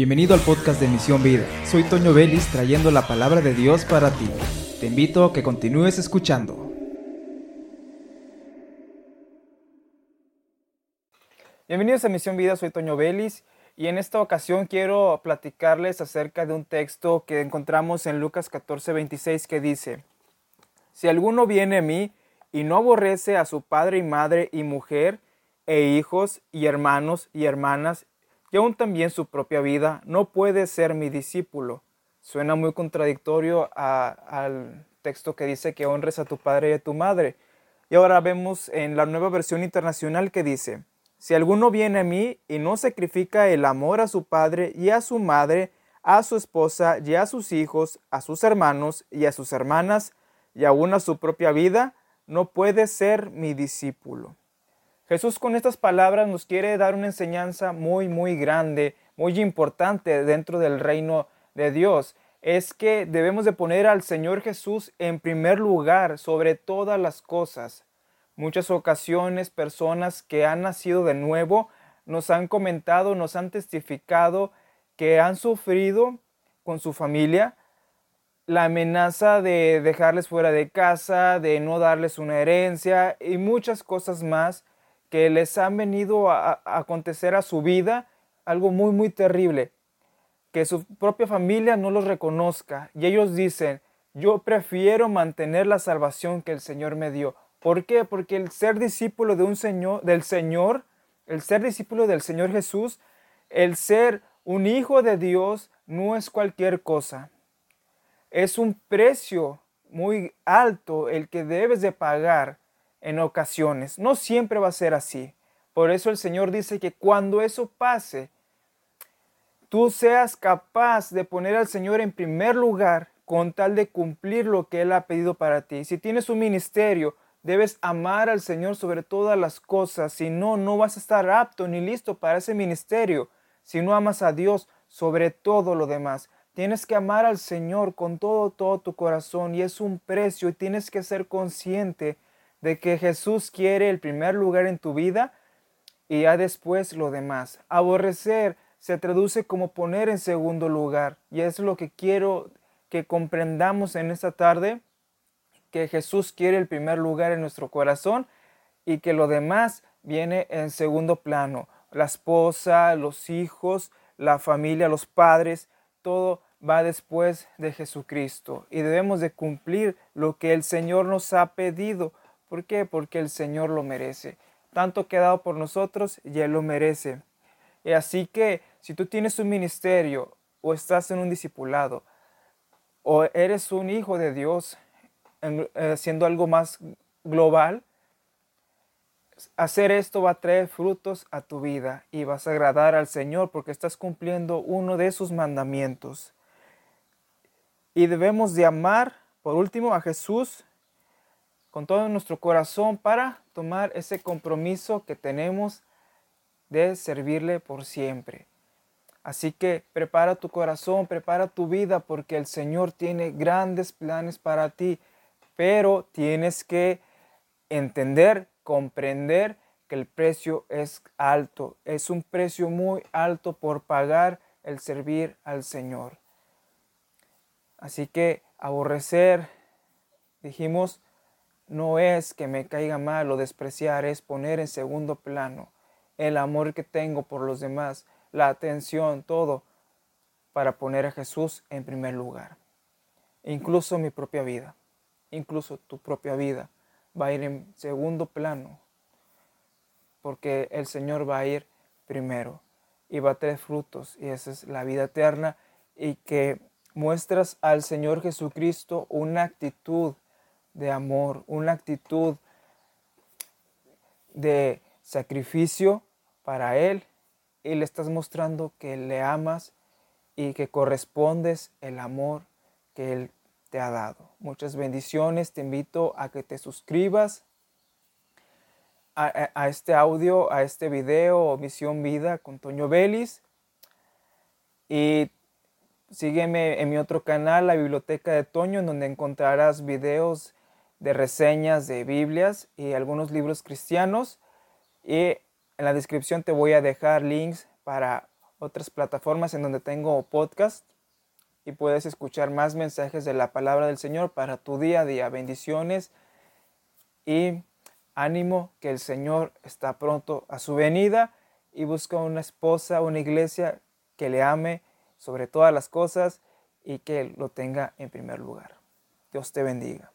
Bienvenido al podcast de Misión Vida. Soy Toño Vélez trayendo la palabra de Dios para ti. Te invito a que continúes escuchando. Bienvenidos a Misión Vida, soy Toño Vélez y en esta ocasión quiero platicarles acerca de un texto que encontramos en Lucas 14, 26 que dice, Si alguno viene a mí y no aborrece a su padre y madre y mujer, e hijos y hermanos y hermanas y aún también su propia vida, no puede ser mi discípulo. Suena muy contradictorio al texto que dice que honres a tu padre y a tu madre. Y ahora vemos en la nueva versión internacional que dice, si alguno viene a mí y no sacrifica el amor a su padre y a su madre, a su esposa y a sus hijos, a sus hermanos y a sus hermanas, y aún a su propia vida, no puede ser mi discípulo. Jesús con estas palabras nos quiere dar una enseñanza muy, muy grande, muy importante dentro del reino de Dios. Es que debemos de poner al Señor Jesús en primer lugar sobre todas las cosas. Muchas ocasiones personas que han nacido de nuevo nos han comentado, nos han testificado que han sufrido con su familia la amenaza de dejarles fuera de casa, de no darles una herencia y muchas cosas más que les han venido a, acontecer a su vida, algo muy, muy terrible, que su propia familia no los reconozca. Y ellos dicen, yo prefiero mantener la salvación que el Señor me dio. ¿Por qué? Porque el ser discípulo de un Señor, del Señor, el ser discípulo del Señor Jesús, el ser un hijo de Dios no es cualquier cosa. Es un precio muy alto el que debes de pagar en ocasiones. No siempre va a ser así. Por eso el Señor dice que cuando eso pase, tú seas capaz de poner al Señor en primer lugar con tal de cumplir lo que Él ha pedido para ti. Si tienes un ministerio, debes amar al Señor sobre todas las cosas. Si no, no vas a estar apto ni listo para ese ministerio. Si no amas a Dios sobre todo lo demás. Tienes que amar al Señor con todo, todo tu corazón y es un precio y tienes que ser consciente de que Jesús quiere el primer lugar en tu vida y ya después lo demás. Aborrecer se traduce como poner en segundo lugar y es lo que quiero que comprendamos en esta tarde, que Jesús quiere el primer lugar en nuestro corazón y que lo demás viene en segundo plano. La esposa, los hijos, la familia, los padres, todo va después de Jesucristo y debemos de cumplir lo que el Señor nos ha pedido ¿Por qué? Porque el Señor lo merece. Tanto que ha dado por nosotros y Él lo merece. Y así que si tú tienes un ministerio o estás en un discipulado o eres un hijo de Dios haciendo eh, algo más global, hacer esto va a traer frutos a tu vida y vas a agradar al Señor porque estás cumpliendo uno de sus mandamientos. Y debemos de amar, por último, a Jesús con todo nuestro corazón para tomar ese compromiso que tenemos de servirle por siempre. Así que prepara tu corazón, prepara tu vida porque el Señor tiene grandes planes para ti, pero tienes que entender, comprender que el precio es alto, es un precio muy alto por pagar el servir al Señor. Así que aborrecer, dijimos, no es que me caiga mal o despreciar, es poner en segundo plano el amor que tengo por los demás, la atención, todo, para poner a Jesús en primer lugar. Incluso mi propia vida, incluso tu propia vida va a ir en segundo plano, porque el Señor va a ir primero y va a tener frutos, y esa es la vida eterna, y que muestras al Señor Jesucristo una actitud de amor, una actitud de sacrificio para Él y le estás mostrando que le amas y que correspondes el amor que Él te ha dado. Muchas bendiciones, te invito a que te suscribas a, este audio, a este video, Misión Vida con Toño Vélez. Y sígueme en mi otro canal, la Biblioteca de Toño, en donde encontrarás videos de reseñas de Biblias y algunos libros cristianos. Y en la descripción te voy a dejar links para otras plataformas en donde tengo podcast y puedes escuchar más mensajes de la palabra del Señor para tu día a día. Bendiciones y ánimo que el Señor está pronto a su venida y busca una esposa, una iglesia que le ame sobre todas las cosas y que lo tenga en primer lugar. Dios te bendiga.